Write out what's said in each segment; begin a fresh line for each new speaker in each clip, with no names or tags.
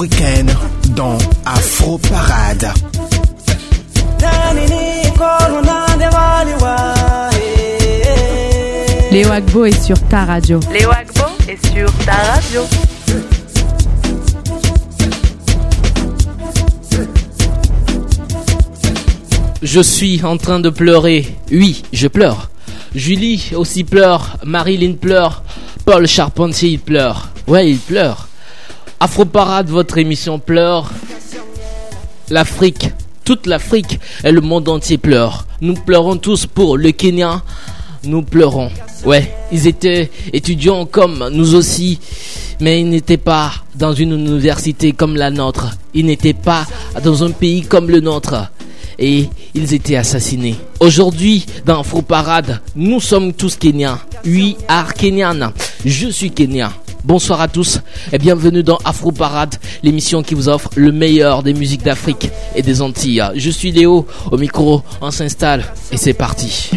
africaine dans Afro Parade.
Léo Agbo est sur ta radio.
Léo Agbo est sur ta radio.
Je suis en train de pleurer. Oui, je pleure. Julie aussi pleure. Marilyn pleure. Paul Charpentier pleure. Ouais, il pleure. Afroparade, votre émission pleure. L'Afrique, toute l'Afrique et le monde entier pleure. Nous pleurons tous pour le Kenya. Nous pleurons. Ouais, ils étaient étudiants comme nous aussi, mais ils n'étaient pas dans une université comme la nôtre. Ils n'étaient pas dans un pays comme le nôtre et ils étaient assassinés. Aujourd'hui, dans Afro Parade, nous sommes tous Kenyans. Oui, are Kenyan. Je suis Kenyan. Bonsoir à tous et bienvenue dans Afro Parade, l'émission qui vous offre le meilleur des musiques d'Afrique et des Antilles. Je suis Léo, au micro, on s'installe et c'est parti.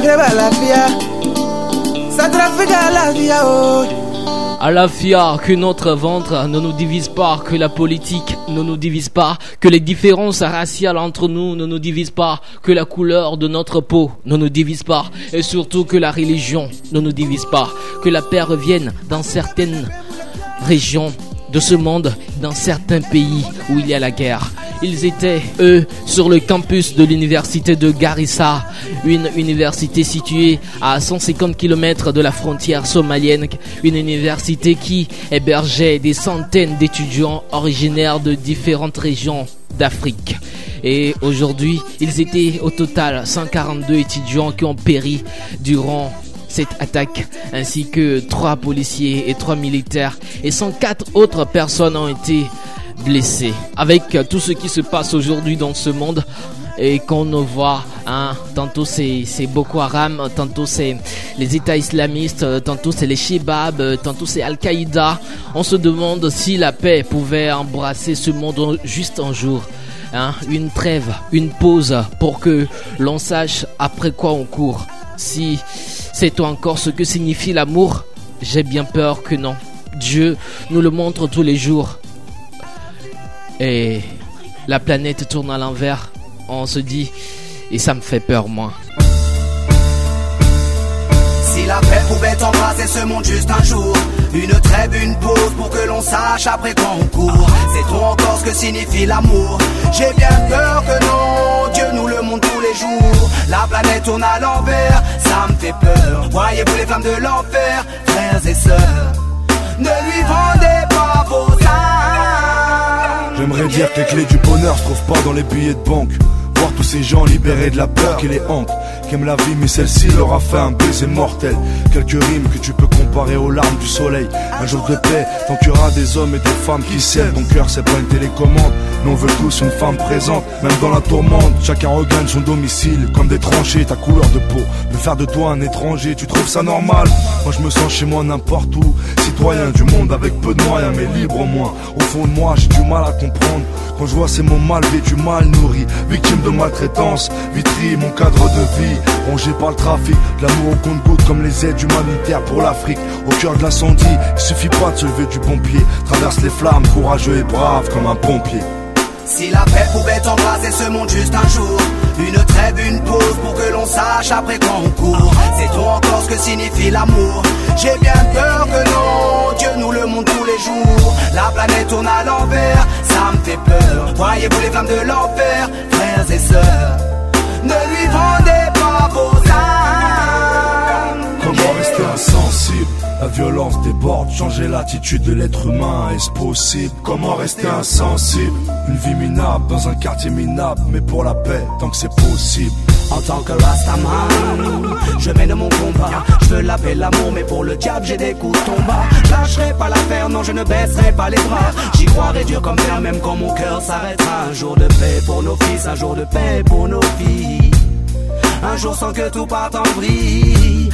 Maghreb
la que notre ventre ne nous divise pas, que la politique ne nous divise pas, que les différences raciales entre nous ne nous divisent pas, que la couleur de notre peau ne nous divise pas, et surtout que la religion ne nous divise pas, que la paix revienne dans certaines régions de ce monde, dans certains pays où il y a la guerre. Ils étaient, eux, sur le campus de l'université de Garissa, une université située à 150 km de la frontière somalienne, une université qui hébergeait des centaines d'étudiants originaires de différentes régions d'Afrique. Et aujourd'hui, ils étaient au total 142 étudiants qui ont péri durant cette attaque, ainsi que trois policiers et trois militaires et 104 autres personnes ont été blessées. Avec tout ce qui se passe aujourd'hui dans ce monde et qu'on voit, hein, tantôt c'est Boko Haram, tantôt c'est les États islamistes, tantôt c'est les Shebab, tantôt c'est Al-Qaïda. On se demande si la paix pouvait embrasser ce monde juste un jour. Hein, une trêve, une pause pour que l'on sache après quoi on court. Si c'est encore ce que signifie l'amour, j'ai bien peur que non. Dieu nous le montre tous les jours. Et la planète tourne à l'envers. On se dit, et ça me fait peur, moi.
La paix pouvait embrasser ce monde juste un jour. Une trêve, une pause pour que l'on sache après quand on court. Sait-on encore ce que signifie l'amour? J'ai bien peur que non Dieu nous le montre tous les jours. La planète tourne à l'envers Ça me fait peur. Voyez-vous les femmes de l'enfer Frères et sœurs? Ne lui vendez pas vos âmes.
J'aimerais dire que les clés du bonheur se trouvent pas dans les billets de banque. Tous ces gens libérés de la peur qui les hante, qui aiment la vie, mais celle-ci leur a fait un baiser mortel. Quelques rimes que tu peux comparer aux larmes du soleil. Un jour de paix, tant qu'il y aura des hommes et des femmes qui s'aiment. Ton cœur, c'est pas une télécommande, mais on veut tous une femme présente. Même dans la tourmente, chacun regagne son domicile, comme des tranchées, ta couleur de peau. Me faire de toi un étranger, tu trouves ça normal? Moi, je me sens chez moi n'importe où. Citoyen du monde avec peu de moyens, mais libre au moins. Au fond de moi, j'ai du mal à comprendre. Quand je vois ces mots mal vêtus, mal nourris, victime de maltraitance, vitrie mon cadre de vie, rongé par le trafic, de l'amour au compte-goutte comme les aides humanitaires pour l'Afrique. Au cœur de l'incendie, il suffit pas de se lever du pompier, traverse les flammes, courageux et brave comme un pompier.
Si la paix pouvait embrasser ce monde juste un jour Une trêve, une pause pour que l'on sache après quand on court. Sait-on encore ce que signifie l'amour? J'ai bien peur que non Dieu nous le montre tous les jours. La planète tourne à l'envers Ça me fait peur. Voyez-vous les flammes de l'enfer Et Ne lui vendez pas vos âmes
Comment rester insensible La violence déborde, changer l'attitude de l'être humain, est-ce possible? Comment rester insensible? Une vie minable dans un quartier minable, mais pour la paix, tant que c'est possible.
En tant que Rastaman, je mène mon combat. Je veux la paix, l'amour, mais pour le diable, j'ai des coups de tomba. Lâcherai pas l'affaire, non, je ne baisserai pas les bras. J'y croirai dur comme fer, même quand mon cœur s'arrêtera. Un jour de paix pour nos fils, un jour de paix pour nos filles. Un jour sans que tout parte en vrille.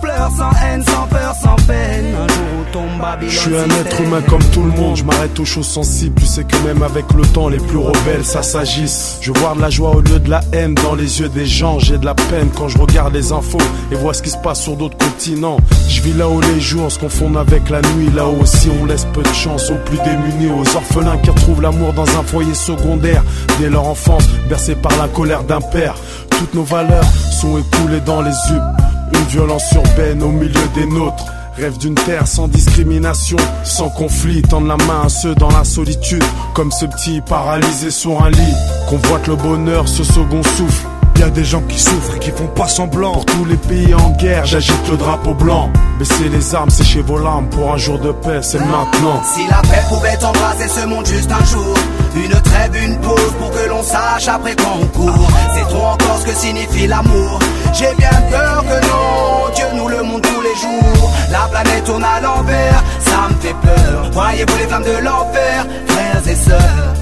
Sans pleurs, sans haine, sans peur, sans peine. Un jour où tombe Babylone.
Je suis un être humain comme tout le monde, je m'arrête aux choses sensibles. Tu sais que même avec le temps, les plus rebelles, ça s'agisse. Je vois de la joie au lieu de la haine dans les yeux des gens. J'ai de la peine quand je regarde les infos et vois ce qui se passe sur d'autres continents. Je vis là où les jours se confondent avec la nuit. Là où aussi on laisse peu de chance aux plus démunis, aux orphelins qui retrouvent l'amour dans un foyer secondaire. Dès leur enfance, bercés par la colère d'un père. Toutes nos valeurs sont écoulées dans les yeux. Une violence urbaine au milieu des nôtres. Rêve d'une terre sans discrimination, sans conflit, tendre la main à ceux dans la solitude, comme ce petit paralysé sur un lit. Convoite le bonheur, ce second souffle.
Y a des gens qui souffrent et qui font pas semblant. Pour tous les pays en guerre, j'agite le drapeau blanc. Baissez les armes, séchez vos larmes pour un jour de paix, c'est maintenant.
Si la paix pouvait embrasser ce monde juste un jour, une trêve, une pause pour que l'on sache après quand on court. C'est trop encore ce que signifie l'amour. J'ai bien peur que non, Dieu nous le montre tous les jours. La planète tourne à l'envers, ça me fait peur. Voyez-vous les flammes de l'enfer, frères et sœurs,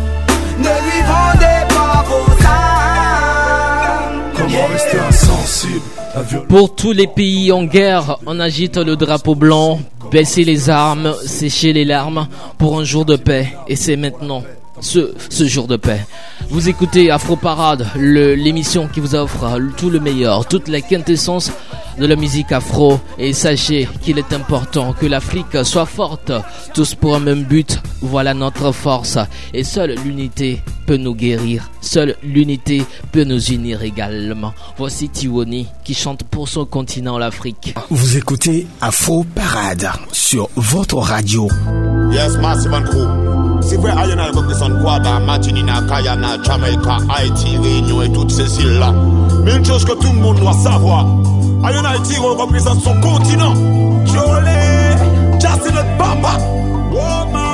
ne lui vendez pas vos
Pour tous les pays en guerre, on agite le drapeau blanc, baisser les armes, sécher les larmes pour un jour de paix. Et c'est maintenant ce, jour de paix. Vous écoutez Afro Parade, l'émission qui vous offre tout le meilleur, toute la quintessence de la musique afro. Et sachez qu'il est important que l'Afrique soit forte, tous pour un même but. Voilà notre force. Et seule l'unité peut nous guérir. Seule l'unité peut nous unir également. Voici Tiwoni qui chante pour son continent, l'Afrique.
Vous écoutez Afro Parade sur votre radio.
Yes, massive and crew. C'est vrai, aïe, on a compris son quadra, Martinina, Kayana, Jamaica, Haïti, Réunion et toutes ces îles-là. Mais une chose que tout le monde doit savoir, on Haïti représente son continent. Jolé, ça c'est papa. Oh,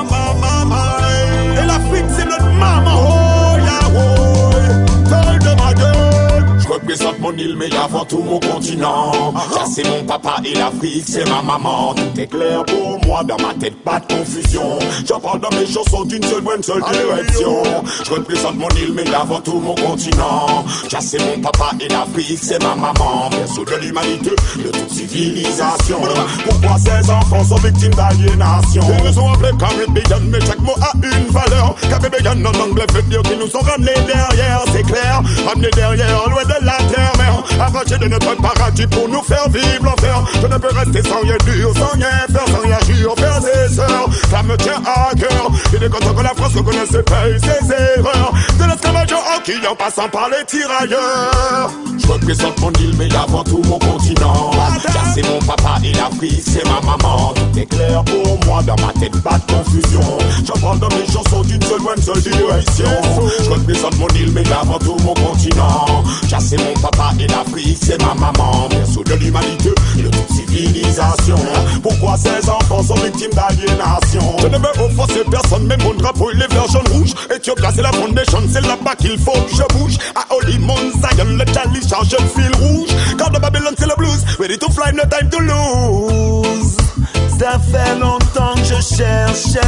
représente mon île, mais avant tout mon continent. Ça c'est mon papa et l'Afrique, c'est ma maman. Tout est clair pour moi, dans ma tête, pas de confusion. J'en parle dans mes chansons d'une seule bonne seule direction. Je représente mon île, mais avant tout mon continent. Ça c'est mon papa et l'Afrique, c'est ma maman. Berceau de l'humanité, de toute civilisation. Pourquoi ces enfants sont victimes d'aliénation? Ils nous sont appelés Caribbean, mais chaque mot a une valeur. Caribbean en anglais veut dire qu'ils nous sont ramenés derrière, c'est clair. Ramenés derrière, loin de la arrachés de notre paradis pour nous faire vivre l'enfer. Je ne peux rester sans rien dire, sans rien faire, sans rien agir, frères et sœurs. Ça me tient à cœur. Il est content que la France reconnaisse ses faits, ses erreurs. De l'esclavage en qui en passant par les tirailleurs. Je représente mon île, mais avant tout mon continent. Car c'est mon papa et l'Afrique, c'est ma maman. Tout est clair pour moi, dans ma tête, pas de confusion. J'en parle dans mes chansons d'une seule, une seule direction. Je représente mon île, mais avant tout mon continent. Mon papa et l'Afrique, c'est ma maman. Berceau de l'humanité, de toute civilisation. Pourquoi ces enfants sont victimes d'aliénation? Je ne veux offenser personne, mais mon drapeau il est vert, jaune, rouge. Ethiopia, c'est la foundation, c'est là-bas qu'il faut que je bouge. À Holy Mount Zion, le Charlie charge le fil rouge. Car de Babylone, c'est le blues. Ready to fly, no time to lose.
Ça fait longtemps que je cherche.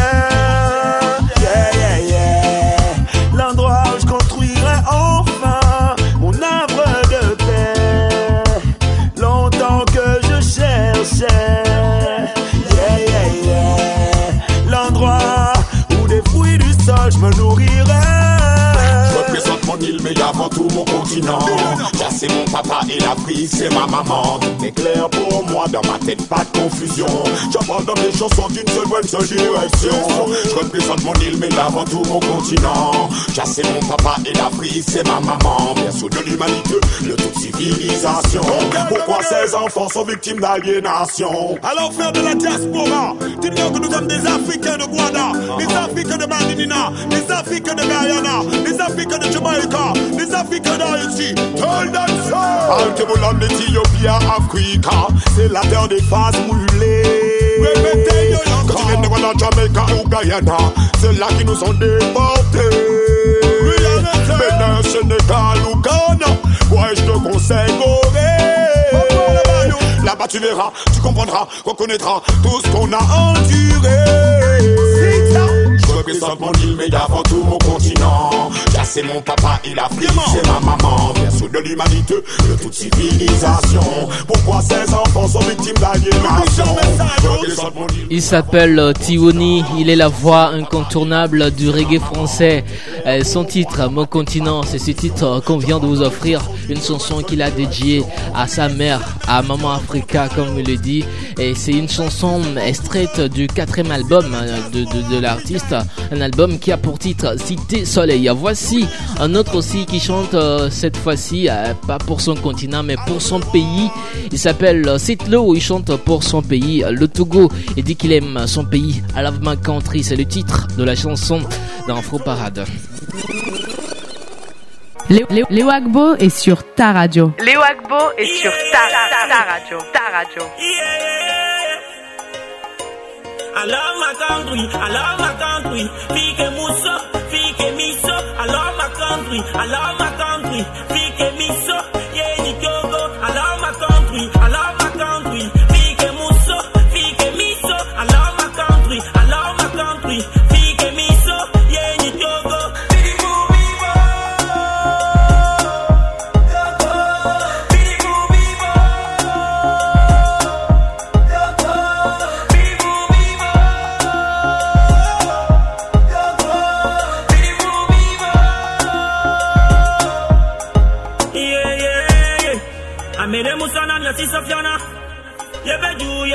Papa et l'Afrique, c'est ma maman. Tout est clair pour moi, dans ma tête, pas de confusion. Dans mes chansons d'une seule bonne seule direction. Je représente mon île, mais avant tout mon continent. C'est mon papa et l'Afrique, c'est ma maman. Berceau de l'humanité, de toute civilisation. Pourquoi ces enfants sont victimes d'aliénation? Alors, frère de la diaspora, dites-leur que nous sommes des Africains de Guada, des Africains de Madinina, des Africains de Guyana, des Africains de Jamaica, des Africains d'Haïti. Tell them! Africa, c'est la terre des faces brûlées. Quand tu viens de Rwanda, Jamaica ou Guyana, c'est là qui nous sont déportés. Bénin, Sénégal ou Ghana, ouais, je te conseille Gorée. Là-bas tu verras, tu comprendras, reconnaîtras tout ce qu'on a enduré. Je c'est ma maman. De l'humanité, de toute civilisation. Pourquoi ces enfants sont victimes.
Il s'appelle euh, Tiwoni, il est la voix incontournable du reggae français. Euh, son titre, Mon continent, c'est ce titre qu'on vient de vous offrir, une chanson qu'il a dédiée à sa mère, à Maman Africa, comme il le dit. Et c'est une chanson extraite du quatrième album euh, de l'artiste, un album qui a pour titre Cité Soleil. Voici un autre aussi qui chante euh, cette fois-ci, euh, pas pour son continent, mais pour son pays. Il s'appelle euh, Sitlo, il chante pour son pays, euh, le Togo. Il dit qu'il aime son pays. I love my country, c'est le titre de la chanson d'Infro Parade.
Léo, Léo, Léo Agbo est sur ta radio.
Léo Agbo est sur ta, ta, ta radio. Ta radio.
I love my country, I love my country. Fike muso, fike miso. I love my country, I love my country. Fike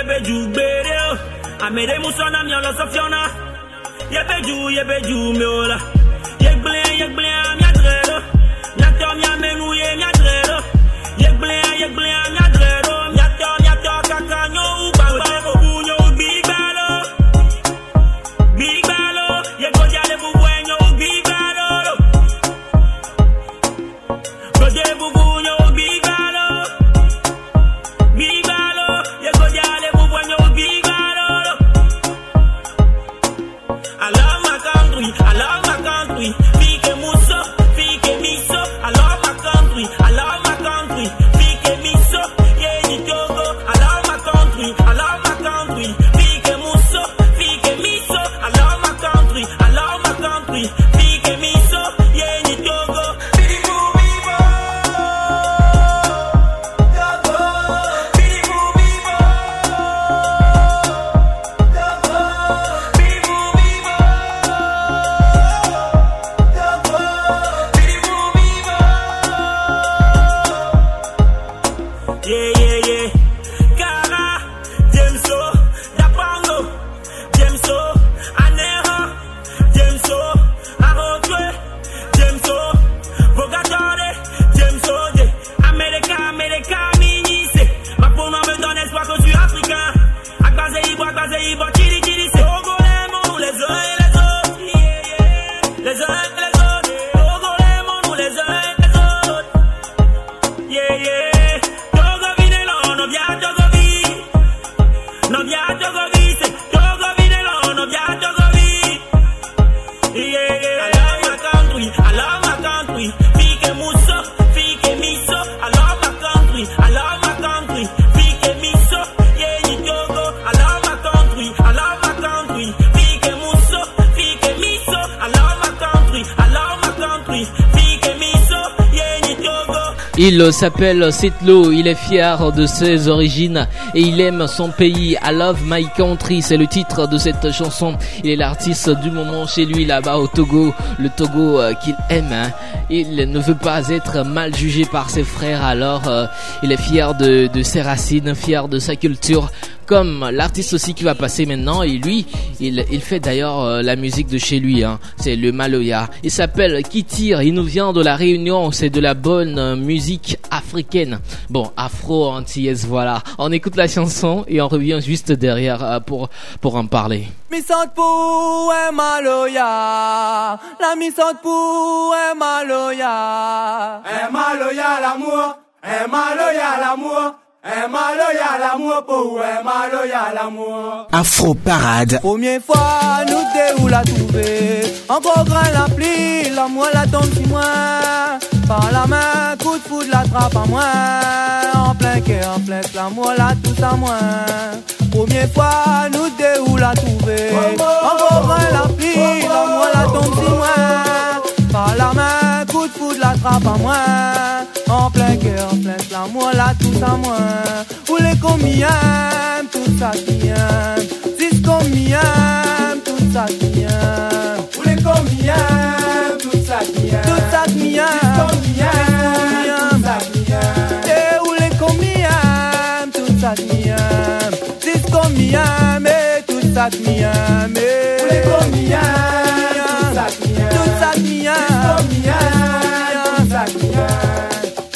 yebeju gbere o. Amede musona mi ọlọsọ fiona. Yebeju yebeju mi ola. Yegbele
Il s'appelle Setlo, il est fier de ses origines et il aime son pays. I love my country, c'est le titre de cette chanson. Il est l'artiste du moment chez lui là-bas au Togo, le Togo euh, qu'il aime. hein. Il ne veut pas être mal jugé par ses frères, alors euh, il est fier de, de ses racines, fier de sa culture. Comme l'artiste aussi qui va passer maintenant, et lui, il, il fait d'ailleurs euh, la musique de chez lui, hein. c'est le Maloya. Il s'appelle Kitir, il nous vient de la Réunion, c'est de la bonne euh, musique africaine. Bon, afro-antillaise, voilà. On écoute la chanson et on revient juste derrière euh, pour, pour en parler.
Misante pour un maloya, la misante pour un maloya. Un maloya l'amour, un maloya l'amour,
Afro Parade.
Première fois, nous deux où la trouver. Encore grand la pluie, la moi la tombe sur moi. Par la main, coup de foudre la trappe à moi. En plein cœur, en plein l'amour la tout à moi. Première fois, nous deux où la trouver. Encore grand la pluie, la moi la tombe sur moi. Par la main, coup de foudre la trappe à moi. En plein cœur, en plein la tout à moi. Où les combien, tout ça qui aime. Dis combien, tout ça qui aime. Où les combien, tout ça qui aime. Tout ça qui aime. Tout ça qui aime. Et où les combien, tout ça qui aime. Dis combien, mais tout ça qui aime. Où les combien, tout ça qui aime. Tout ça qui aime. Combien, tout ça qui aime.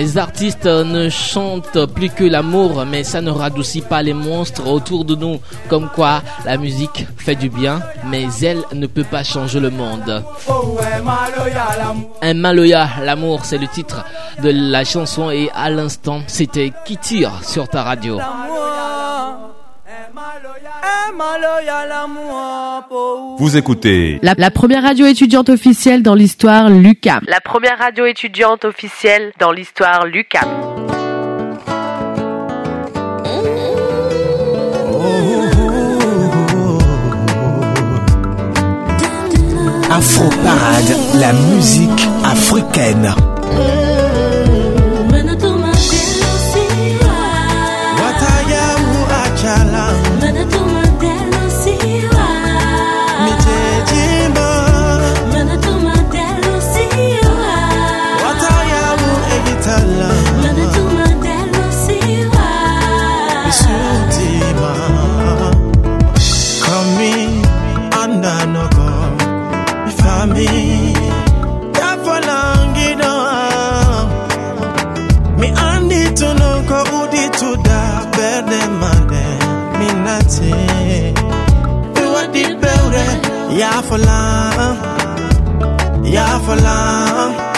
Les
artistes euh, ne chantent plus que l'amour, mais ça ne radoucit pas les monstres autour de nous. Comme quoi, la musique fait du bien, mais elle ne peut pas changer le monde.
Un Maloya, l'amour,
c'est le titre de la chanson et à l'instant, c'était Qui tire sur ta radio.
Maloya, l'amour. Vous
écoutez
la, première radio étudiante officielle dans l'histoire, Lucam.
La première radio étudiante officielle dans l'histoire, Lucam.
Afro Parade, la musique africaine.
Ya for love, ya
for
love.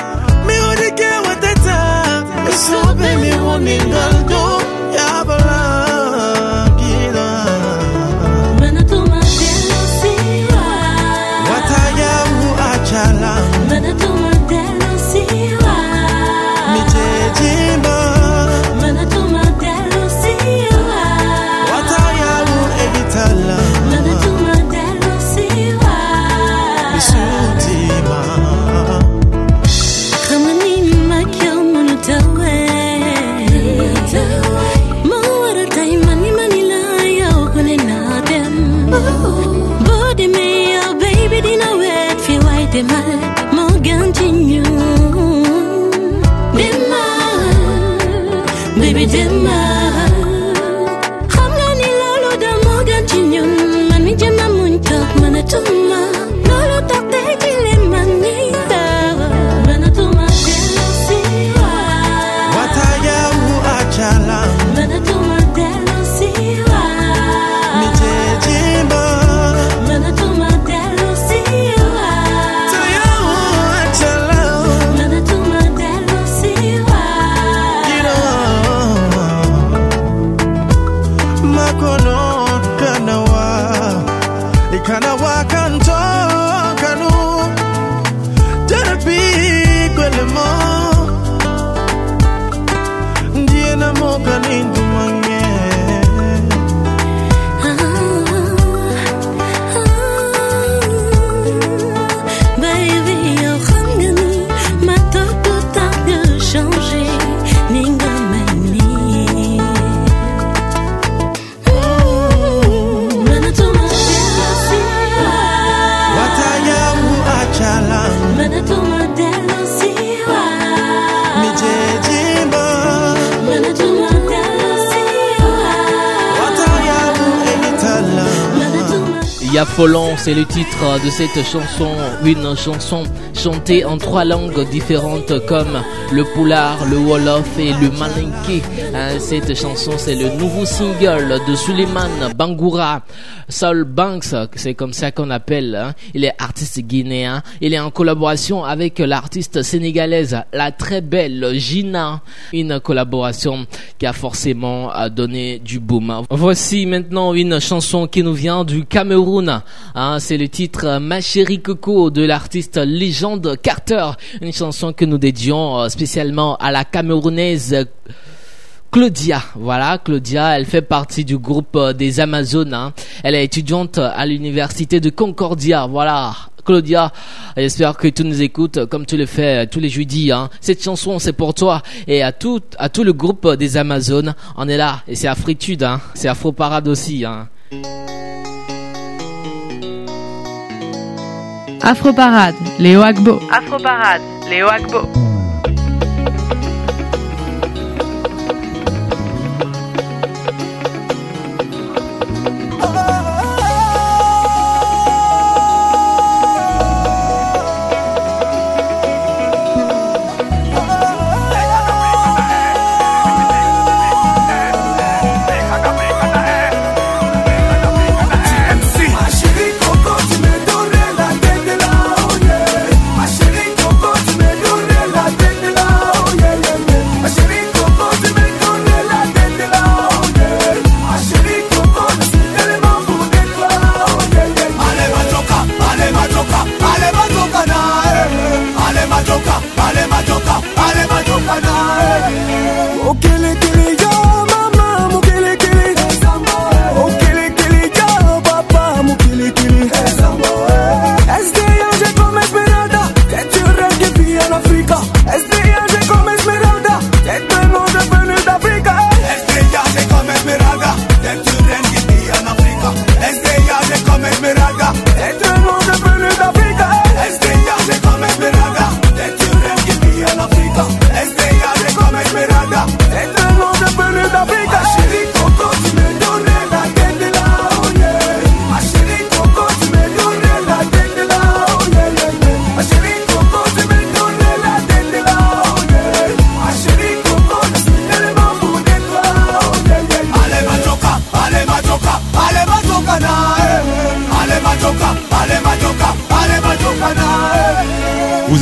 we didn't titre de cette chanson, une chanson chantée en trois langues différentes comme le poulard, le wolof et le malinké. Hein, cette chanson, c'est le nouveau single de Suleiman Bangoura. Saul Banks, c'est comme ça qu'on appelle. Hein. Il est artiste guinéen. Il est en collaboration avec l'artiste sénégalaise, la très belle Gina. Une collaboration a forcément donné du boom. Voici maintenant une chanson qui nous vient du Cameroun. Hein. c'est le titre Ma chérie Coco de l'artiste légende Carter. Une chanson que nous dédions euh, spécialement à la Camerounaise Claudia. Voilà, Claudia, elle fait partie du groupe euh, des Amazones. Hein. Elle est étudiante à l'université de Concordia. Voilà. Claudia, j'espère que tu nous écoutes comme tu le fais tous les jeudis. Hein. Cette chanson, c'est pour toi et à tout, à tout le groupe des Amazones. On est là et c'est Afritude, hein. c'est Afro Parade aussi. Hein.
Afro Parade, Léo Agbo.
Afro Parade, Léo Agbo.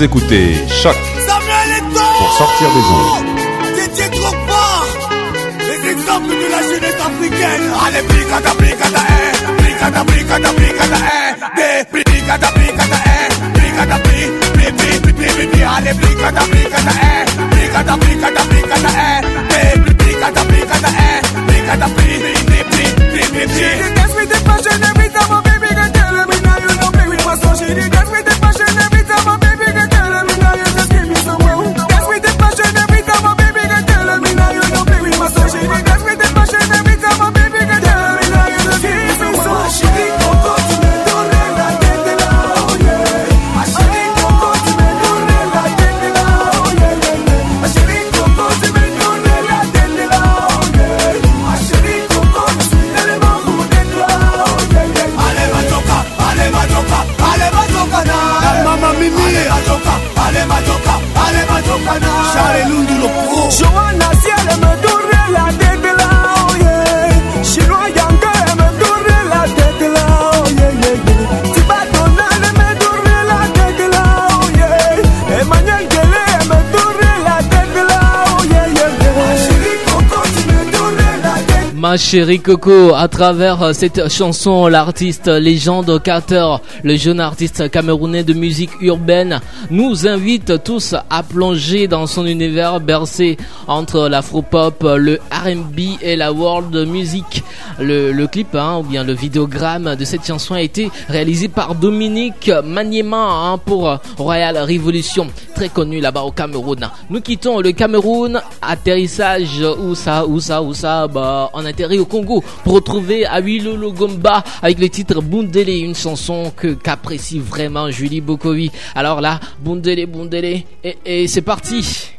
Écoutez Choc pour sortir des ondes.
C'était trop fort Les exemples de la jeunesse africaine Allez, brigada, brigada, eh Brigada, brigada, brigada, eh Brigada, brigada, eh Brigada, bri, bri, bri, bri, bri, bri Allez, brigada, brigada, eh Brigada, brigada, brigada, eh Brigada, brigada, eh Brigada, bri, bri, bri, bri, bri, bri, Dans les loups du loco Joanna, si elle me donne Ma chérie Coco,
à travers euh, cette chanson, l'artiste légende Carter, le jeune artiste camerounais de musique urbaine, nous invite tous à plonger dans son univers bercé entre l'afropop, le R&B et la world music. Le, clip, hein, ou bien le vidéogramme de cette chanson a été réalisé par Dominique Maniema hein, pour Royal Revolution, très connu là-bas au Cameroun. Nous quittons le Cameroun, atterrissage où ça, où ça, où ça, bah on au Congo pour retrouver Awilo Logomba avec le titre Bundele, une chanson que qu'apprécie vraiment Julie Bokovi. Alors là, Bundele, Bundele, et, c'est parti.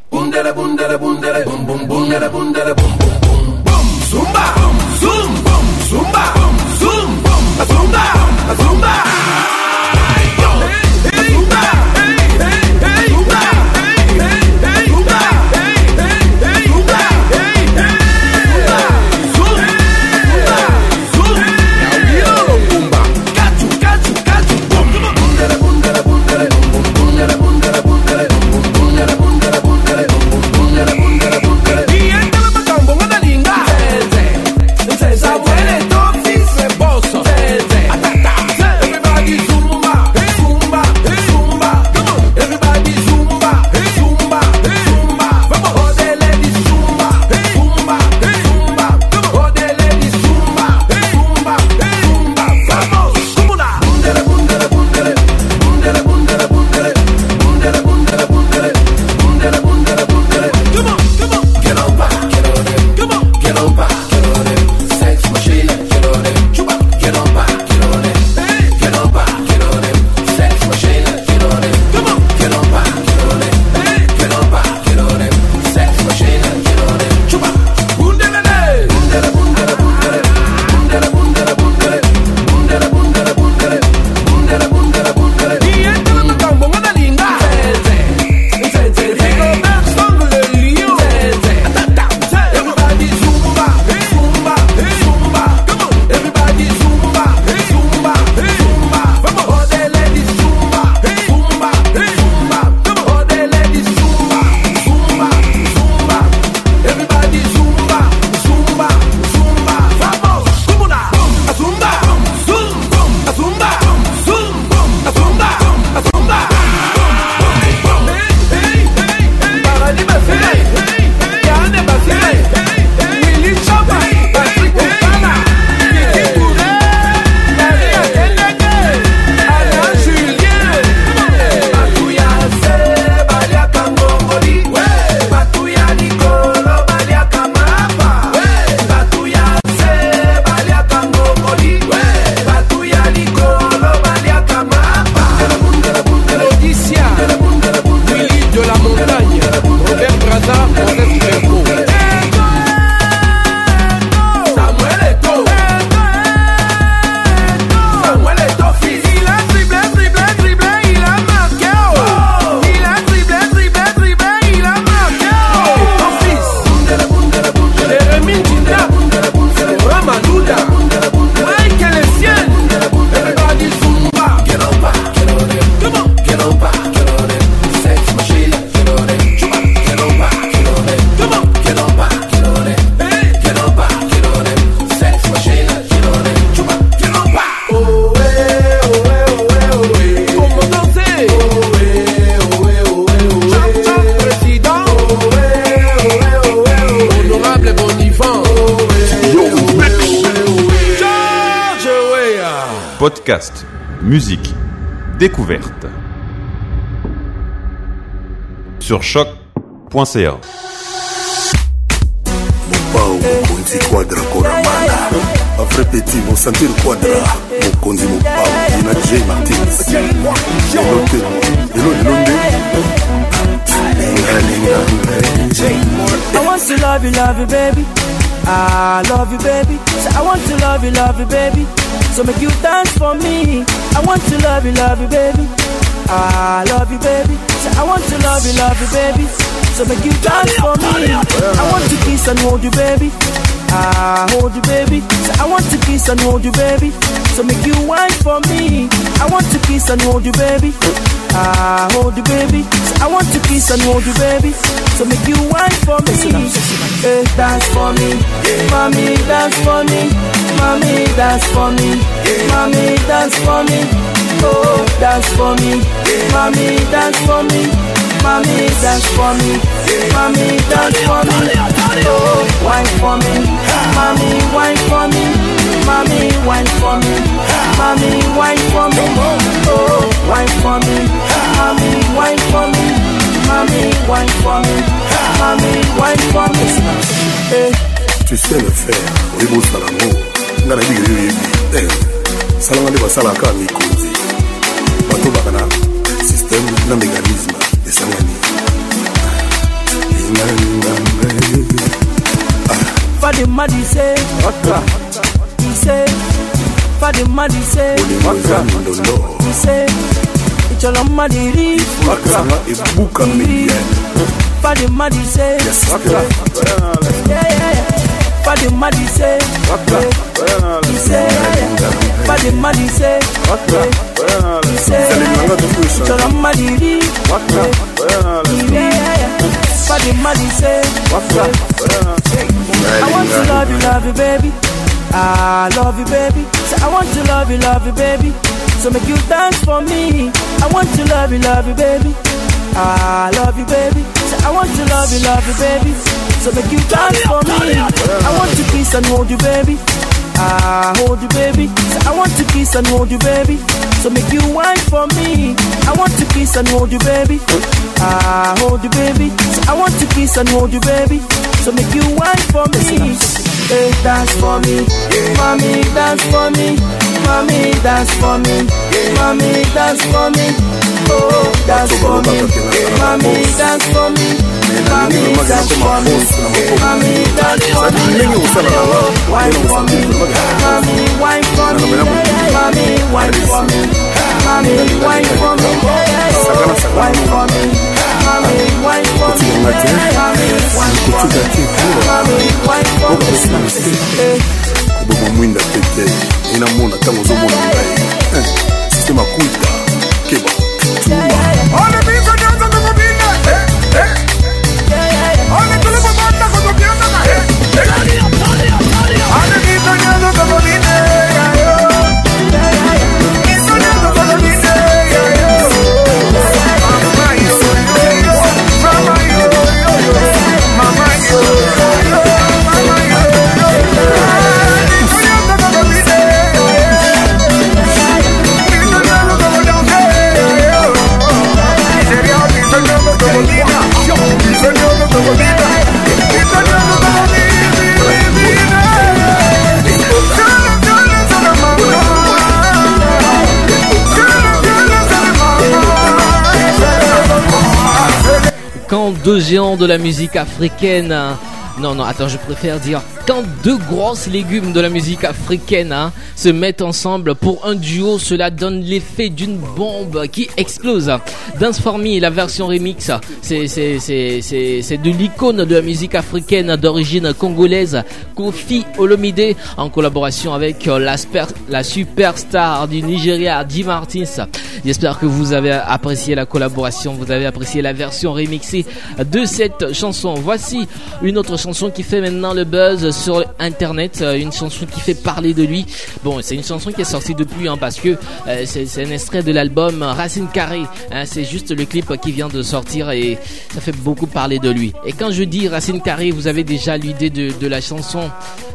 Podcast, musique, découverte. Sur choc.ca.
vrai petit mosantir quadra mokonzi mopao ina j martins lelo te lelo lelo nde
I want to love you, love you, baby. I love you, baby. I want to love you, love you, baby. So make you dance for me. I want to love you, love you, baby. I love you, baby. Say, I want to love you, love you, baby. So make you dance for me. I want to kiss and hold you, baby. I hold you, baby. Say, I want to kiss and hold you, baby. So make you wine for me. I want to kiss and hold you, baby. I hold you, baby. Say, I want to kiss and hold you, baby. So make you wine for me. Hey, dance for me, mommy, dance for me. Mommy, dance for me. Mommy, dance for me. Oh, dance for me. Mommy, dance for me. Mommy, dance for me. Mommy, dance for me. Oh, wine for me. Mommy, wine for me. Mommy, wine for me. Mommy, wine for me. Oh, wine for me. Mommy, wine for me. Mommy, wine for me. Mommy, wine for me. Hey.
tu sais le faire oyebosala yango nga nayebi nga nayebiki yebi salanga nde basalaka mikonzi batobaka na systeme na mécanisme esangani
Fadima dise, dise, say, he say, Fadi Madi say, he say, Ichola Madi ri, yeah, yeah. Fadi Madi say, I want to love you, love you, baby. I love you, baby. Say, I want to love you, love you, baby. So make you dance for me. I want to love you, love you, baby. I love you, baby. Say, I want to love you, love you, baby. So make you dance for me. I want to kiss and hold you, baby. I hold you, baby. Say, I want to kiss and hold you, baby. So make you wine for me. I want to kiss and hold you, baby. I hold you, baby. Say, I want to kiss and hold you, baby. So make you wine for me. Hey, dance for me. Mommy, dance for me. Mommy, dance for me. Mommy, dance for me. Oh, dance for me. Mommy, dance for me. ndenge osalaa kotika te okopesina mosiki
koboma mwinda te te enamona ntango ozomona ngai sistema kuita keba
deux géants de la musique africaine. hein, Non, non, attends, je préfère dire quand deux grosses légumes de la musique africaine hein, se mettent ensemble pour un duo, cela donne l'effet d'une bombe qui explose. Dance for Me, la version remix, c'est de l'icône de la musique africaine d'origine congolaise, Kofi Olomide, en collaboration avec euh, la, la superstar du Nigeria, Di Martins. J'espère que vous avez apprécié la collaboration, vous avez apprécié la version remixée de cette chanson. Voici une autre chanson qui fait maintenant le buzz sur internet, euh, une chanson qui fait parler de lui. C'est une chanson qui est sortie depuis hein, parce que euh, c'est un extrait de l'album Racine Carrée. hein. c'est juste le clip qui vient de sortir et ça fait beaucoup parler de lui. Et quand je dis Racine Carrée, vous avez déjà l'idée de, la chanson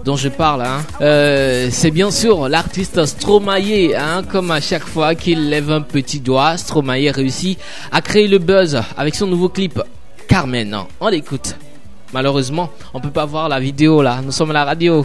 dont je parle. Hein. Euh, c'est bien sûr l'artiste Stromae, comme à chaque fois qu'il lève un petit doigt, Stromae réussit à créer le buzz avec son nouveau clip Carmen. On l'écoute. Malheureusement, on peut pas voir la vidéo là. Nous sommes à la radio.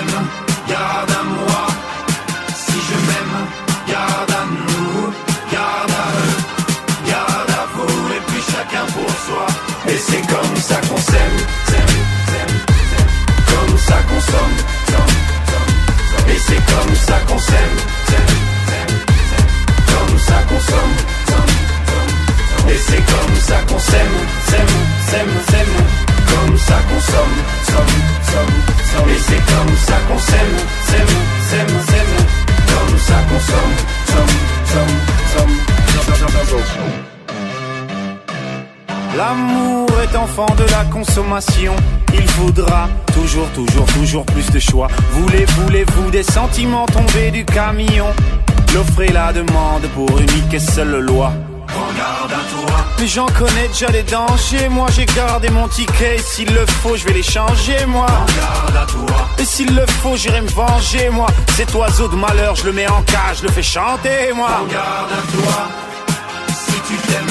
s'aime, comme ça qu'on somme, et c'est comme ça qu'on
s'aime, comme ça qu'on somme, et c'est comme ça qu'on s'aime, s'aime, s'aime, s'aime, comme ça qu'on somme, somme, somme, et c'est comme ça qu'on s'aime, s'aime, s'aime, s'aime, comme ça qu'on somme.
L'amour est enfant de la consommation. Il faudra toujours, toujours, toujours plus de choix. Voulez, voulez-vous des sentiments tombés du camion? L'offre et la demande pour unique et seule loi.
Regarde à toi.
Mais j'en connais déjà les dangers. Moi j'ai gardé mon ticket. Et s'il le faut, je vais les changer, moi.
Regarde à toi.
Et s'il le faut, j'irai me venger, moi. Cet oiseau de malheur, je le mets en cage, je le fais chanter, moi.
Si tu t'aimes,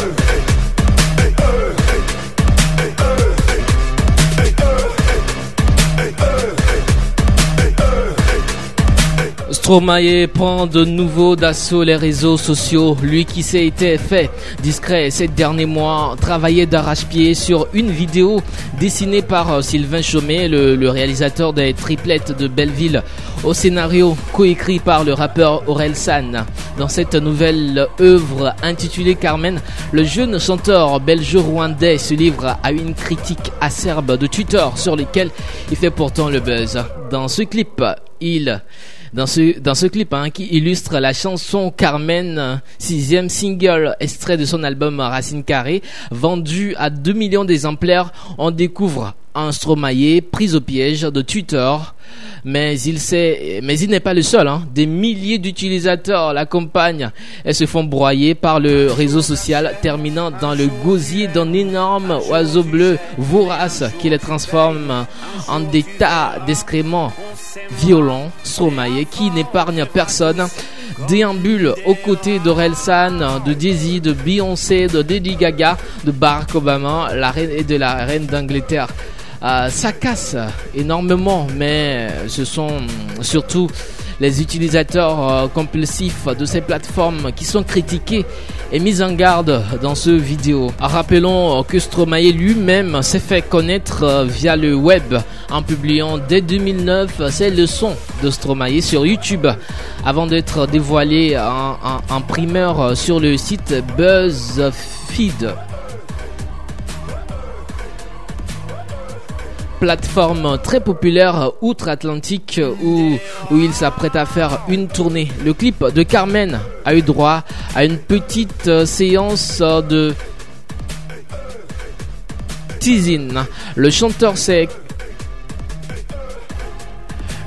Stromae prend de nouveau d'assaut les réseaux sociaux. Lui qui s'est été fait discret ces derniers mois, travaillait d'arrache-pied sur une vidéo dessinée par euh, Sylvain Chaumet, le, réalisateur des triplettes de Belleville, au scénario coécrit par le rappeur Aurel San. Dans cette nouvelle œuvre intitulée Carmen, le jeune chanteur belge-rwandais se livre à une critique acerbe de Twitter sur lesquels il fait pourtant le buzz. Dans ce clip, il dans ce, dans ce clip hein, qui illustre la chanson Carmen, sixième single extrait de son album Racine Carrée, vendu à 2 millions d'exemplaires, on découvre un Stromae pris au piège de Twitter, mais il sait, mais il n'est pas le seul. Hein. Des milliers d'utilisateurs l'accompagnent et se font broyer par le réseau social, terminant dans le gosier d'un énorme oiseau bleu vorace qui les transforme en des tas d'excréments violents. Stromae qui n'épargne personne déambule aux côtés d'Orelsan, de Jay-Z, de Beyoncé, de Lady Gaga, de Barack Obama, la reine et de la reine d'Angleterre. Euh, ça casse énormément, mais ce sont surtout les utilisateurs euh, compulsifs de ces plateformes qui sont critiqués et mis en garde dans ce vidéo. Rappelons que Stromae lui-même s'est fait connaître euh, via le web en publiant dès 2009 ses leçons de Stromae sur YouTube avant d'être dévoilé en, en- en primeur sur le site BuzzFeed. Plateforme très populaire outre-Atlantique où, il s'apprête à faire une tournée. Le clip de Carmen a eu droit à une petite euh, séance de teasing. Le chanteur s'est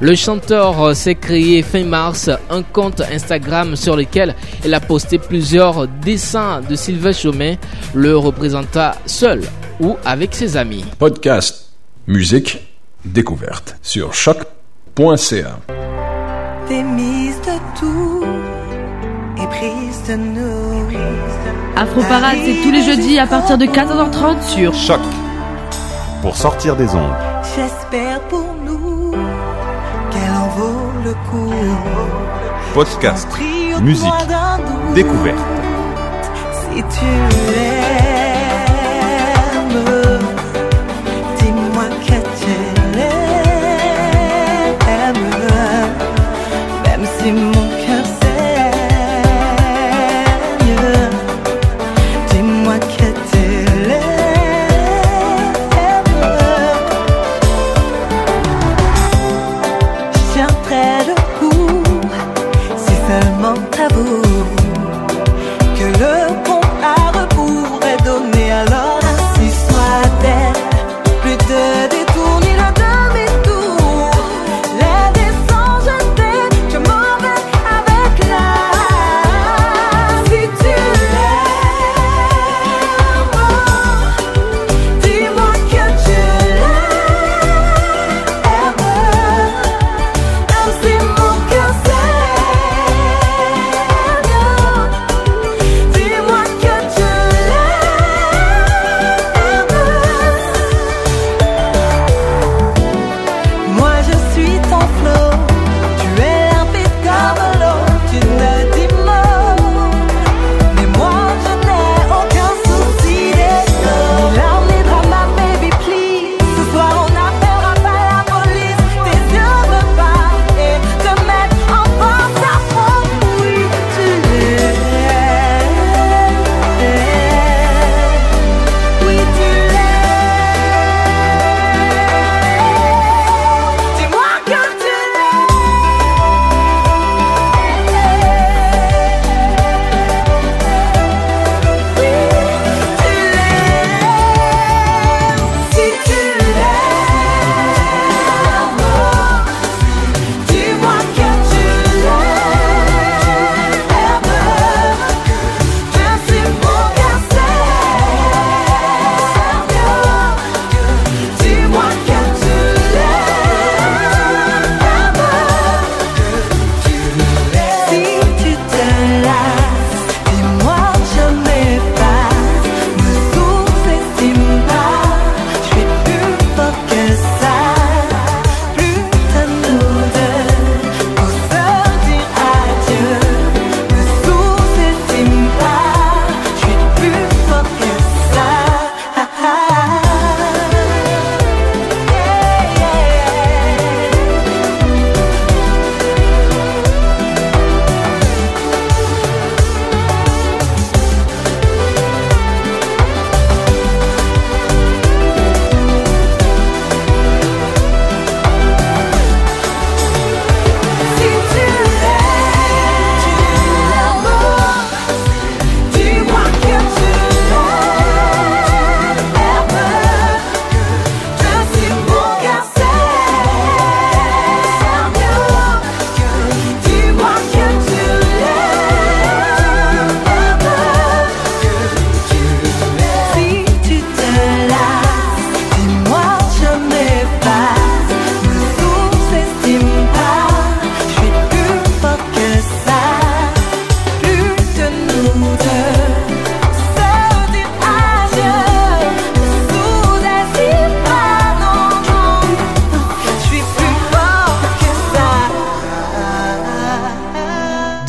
le chanteur s'est créé fin mars un compte Instagram sur lequel il a posté plusieurs dessins de Sylvain Chomet, le représenta seul ou avec ses amis.
Podcast, musique, découverte sur choc.ca.
T'es mise de tout et prise de nous.
Afro Parade, c'est tous les jeudis à partir de 14h30 sur
Choc. Pour sortir des ondes.
J'espère pour nous qu'elle en vaut le coup.
Podcast, musique, découverte.
Si tu l'aimes,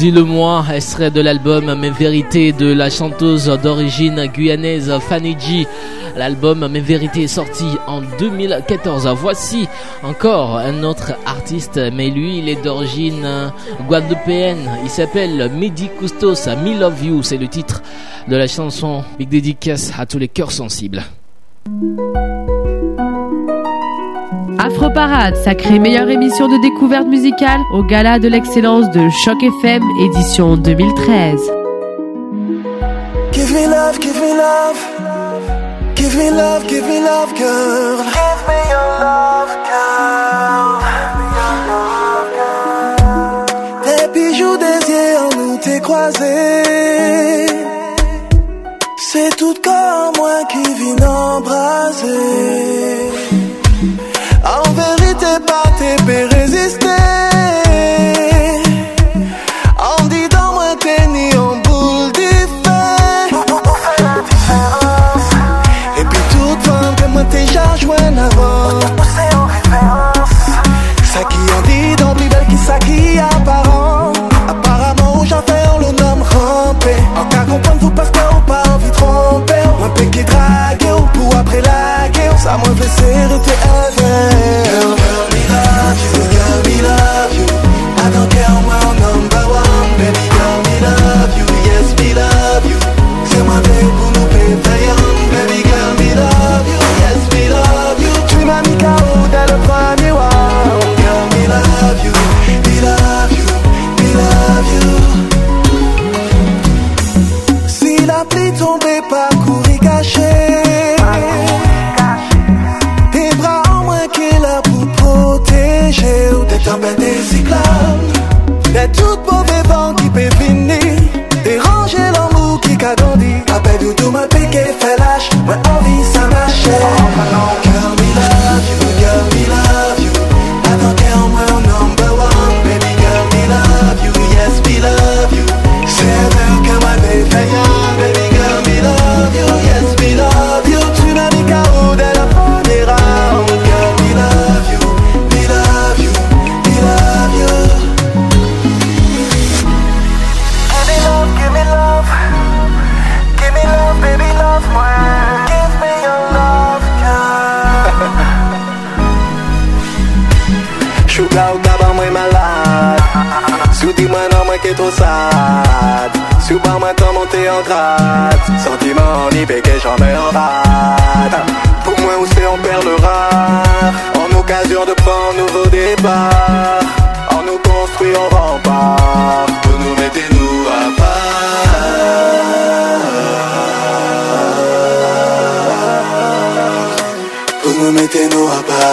Dis-le-moi, extrait de l'album Mes Vérités de la chanteuse d'origine guyanaise Fanny G. L'album Mes Vérités est sorti en 2014. Voici encore un autre artiste, mais lui, il est d'origine guadeloupéenne. Il s'appelle Midi Custos, Me Love You, c'est le titre de la chanson. Big dédicace à tous les cœurs sensibles.
Afro Parade, sacrée meilleure émission de découverte musicale au gala de l'excellence de Choc FM édition 2013.
Give me love, give me love. Give me love, give me love, girl. Give me your love, girl. Des bijoux, des yeux en nous t'es croisé. C'est tout comme moi qui vient embraser. En vérité, pas peut résister. En dit dans moi t'es ni en boule d'effet. Et puis toute femme que moi t'es déjà joint avant. Ça qui en dit dans plus belle qui ça qui apparent. Apparemment, j'en fais on le nomme rampé. En cas comprendre vous parce qu'on pas envie de tromper. Moi qui drague ou pour après la guerre. Ça moi fait serrer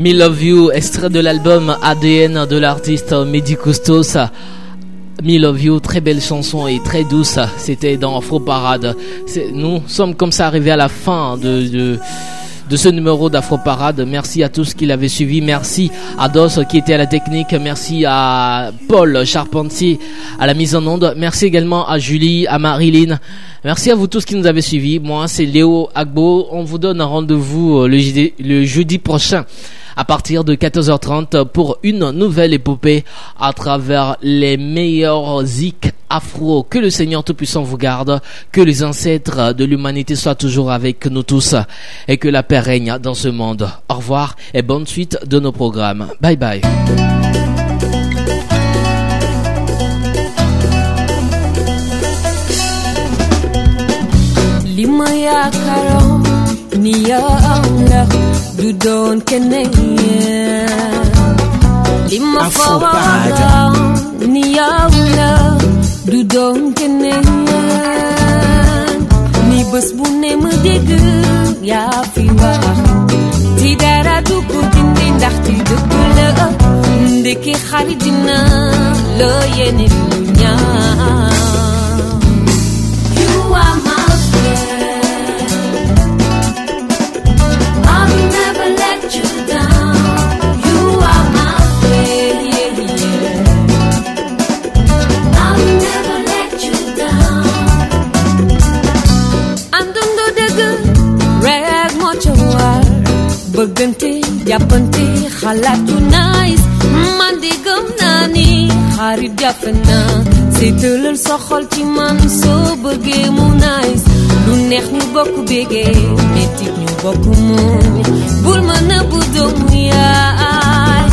Me Love You,
extrait de l'album ADN de l'artiste Mehdi Custos. Me Love You, très belle chanson et très douce. C'était dans Afro Parade. Nous sommes comme ça arrivés à la fin de, de, de ce numéro d'Afro Parade. Merci à tous qui l'avaient suivi. Merci à Dos qui était à la technique. Merci à Paul Charpentier à la mise en onde. Merci également à Julie, à Marilyn. Merci à vous tous qui nous avez suivis. Moi, c'est Léo Agbo. On vous donne un rendez-vous euh, le jeudi prochain à partir de 14h30 pour une nouvelle épopée à travers les meilleurs zik afro. Que le Seigneur Tout-Puissant vous garde, que les ancêtres de l'humanité soient toujours avec nous tous et que la paix règne dans ce monde. Au revoir et bonne suite de nos programmes. Bye bye.
dudon keneye lima fawara niyawla
dudon
keneye ni bés bu ne ma dégg yaa fi wax ci dara du ko dindi ndax ci dëgg la ndekki xarit bëggante jàppante xalaat yu nice gëm naa xarit jàppe na seetalal sa xol ci man soo bëggee lu neex ñu bokk bégee mettit ñu bokk muñ bul ma nëbb doomu yaay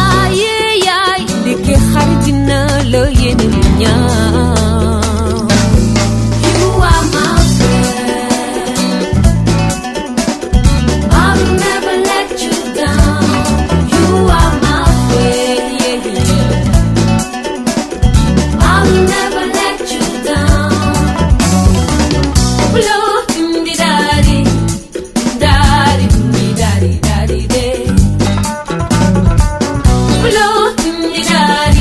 aaye yaay ndekke xarit dina la yéene lu
ñaar Annika